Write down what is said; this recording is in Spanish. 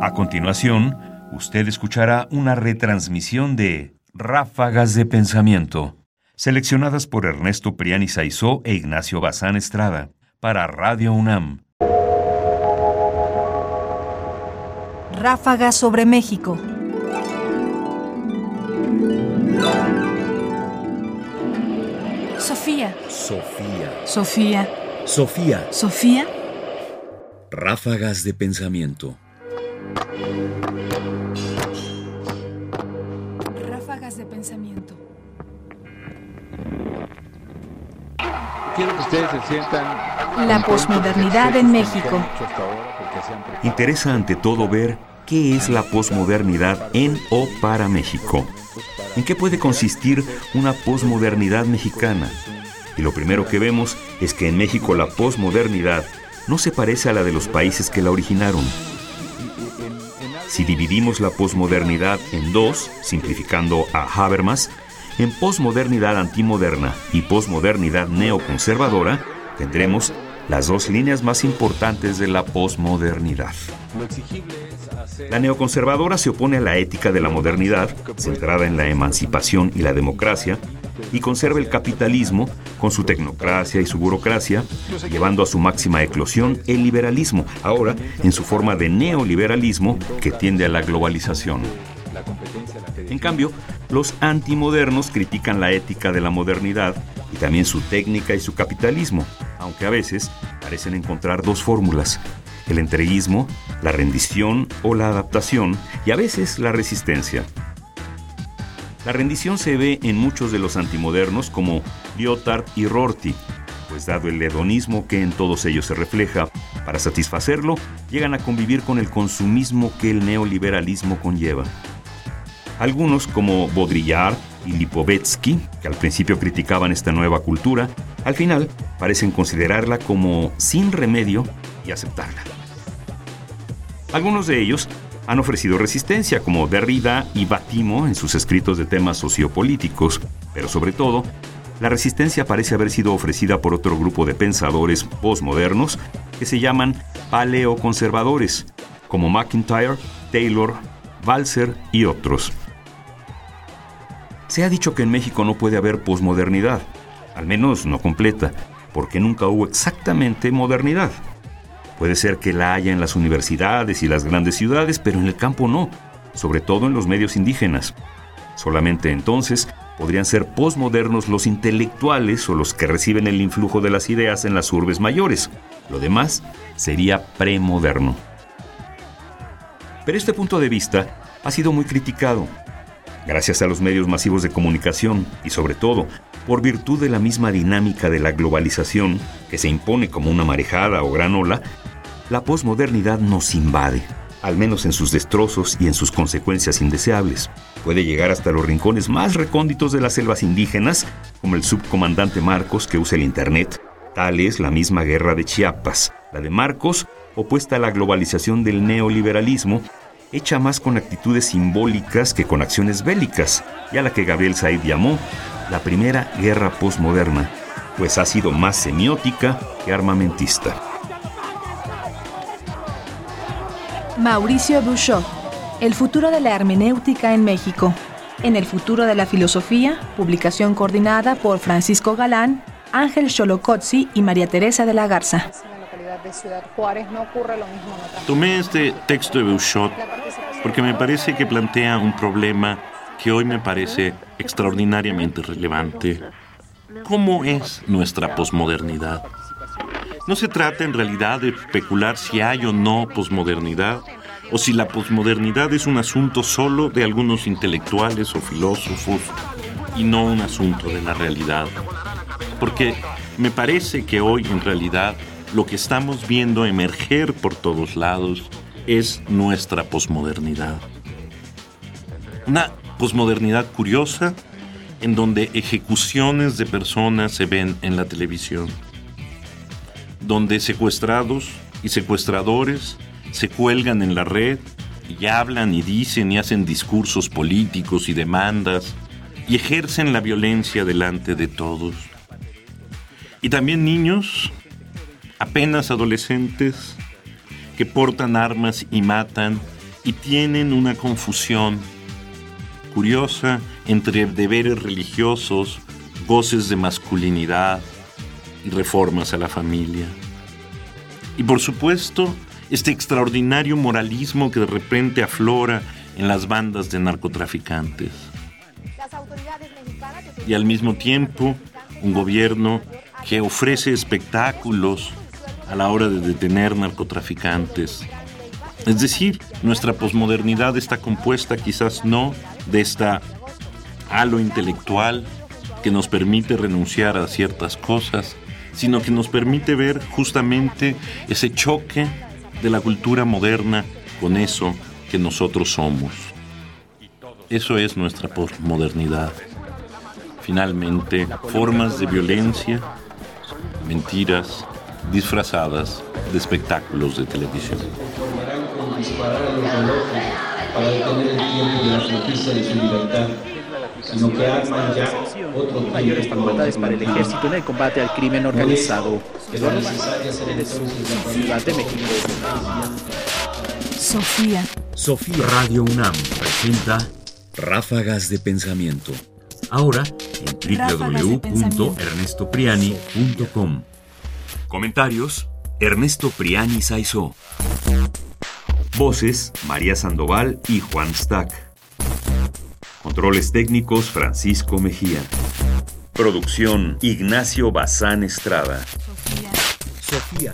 A continuación, usted escuchará una retransmisión de Ráfagas de Pensamiento, seleccionadas por Ernesto Priani Saizó e Ignacio Bazán Estrada, para Radio UNAM. Ráfagas sobre México. Sofía. Sofía. Sofía. Sofía. Sofía. Ráfagas de pensamiento. Quiero que ustedes se sientan. La posmodernidad en México. Interesa ante todo ver qué es la posmodernidad en o para México. ¿En qué puede consistir una posmodernidad mexicana? Y lo primero que vemos es que en México la posmodernidad no se parece a la de los países que la originaron. Si dividimos la posmodernidad en dos, simplificando a Habermas, en posmodernidad antimoderna y posmodernidad neoconservadora, tendremos las dos líneas más importantes de la posmodernidad. La neoconservadora se opone a la ética de la modernidad, centrada en la emancipación y la democracia, y conserva el capitalismo con su tecnocracia y su burocracia, llevando a su máxima eclosión el liberalismo, ahora en su forma de neoliberalismo que tiende a la globalización. En cambio, los antimodernos critican la ética de la modernidad y también su técnica y su capitalismo, aunque a veces parecen encontrar dos fórmulas, el entreguismo, la rendición o la adaptación y a veces la resistencia. La rendición se ve en muchos de los antimodernos como Lyotard y Rorty, pues dado el hedonismo que en todos ellos se refleja, para satisfacerlo llegan a convivir con el consumismo que el neoliberalismo conlleva. Algunos como Baudrillard y Lipovetsky, que al principio criticaban esta nueva cultura, al final parecen considerarla como sin remedio y aceptarla. Algunos de ellos han ofrecido resistencia, como Derrida y Batimo en sus escritos de temas sociopolíticos, pero sobre todo, la resistencia parece haber sido ofrecida por otro grupo de pensadores postmodernos que se llaman paleoconservadores, como McIntyre, Taylor, Balser y otros. Se ha dicho que en México no puede haber posmodernidad, al menos no completa, porque nunca hubo exactamente modernidad. Puede ser que la haya en las universidades y las grandes ciudades, pero en el campo no, sobre todo en los medios indígenas. Solamente entonces podrían ser posmodernos los intelectuales o los que reciben el influjo de las ideas en las urbes mayores. Lo demás sería premoderno. Pero este punto de vista ha sido muy criticado gracias a los medios masivos de comunicación y sobre todo por virtud de la misma dinámica de la globalización que se impone como una marejada o gran ola, la posmodernidad nos invade, al menos en sus destrozos y en sus consecuencias indeseables. Puede llegar hasta los rincones más recónditos de las selvas indígenas, como el subcomandante Marcos que usa el Internet. Tal es la misma guerra de Chiapas, la de Marcos, opuesta a la globalización del neoliberalismo hecha más con actitudes simbólicas que con acciones bélicas, y a la que Gabriel Said llamó la primera guerra postmoderna, pues ha sido más semiótica que armamentista. Mauricio Bouchot, El futuro de la hermenéutica en México. En el futuro de la filosofía, publicación coordinada por Francisco Galán, Ángel Xolocotzi y María Teresa de la Garza de Ciudad Juárez no ocurre lo mismo en otras Tomé este texto de Bouchot porque me parece que plantea un problema que hoy me parece extraordinariamente relevante. ¿Cómo es nuestra posmodernidad? No se trata en realidad de especular si hay o no posmodernidad, o si la posmodernidad es un asunto solo de algunos intelectuales o filósofos y no un asunto de la realidad. Porque me parece que hoy en realidad lo que estamos viendo emerger por todos lados es nuestra posmodernidad. Una posmodernidad curiosa en donde ejecuciones de personas se ven en la televisión, donde secuestrados y secuestradores se cuelgan en la red y hablan y dicen y hacen discursos políticos y demandas y ejercen la violencia delante de todos. Y también niños apenas adolescentes que portan armas y matan y tienen una confusión curiosa entre deberes religiosos, goces de masculinidad y reformas a la familia. Y por supuesto, este extraordinario moralismo que de repente aflora en las bandas de narcotraficantes. Y al mismo tiempo, un gobierno que ofrece espectáculos a la hora de detener narcotraficantes. Es decir, nuestra posmodernidad está compuesta quizás no de esta halo intelectual que nos permite renunciar a ciertas cosas, sino que nos permite ver justamente ese choque de la cultura moderna con eso que nosotros somos. Eso es nuestra posmodernidad. Finalmente, formas de violencia, mentiras disfrazadas de espectáculos de televisión. para detener el tiempo de la justicia de su libertad sino que arman ya otro mayores facultades para el ejército en el combate al crimen organizado. Eduardo Ciudad de México. Sofía. Sofía Radio UNAM presenta Ráfagas de Pensamiento. Ahora en www.ernestopriani.com. Comentarios: Ernesto Priani Saizó. Voces: María Sandoval y Juan Stack. Controles técnicos Francisco Mejía. Producción Ignacio Bazán Estrada. Sofía.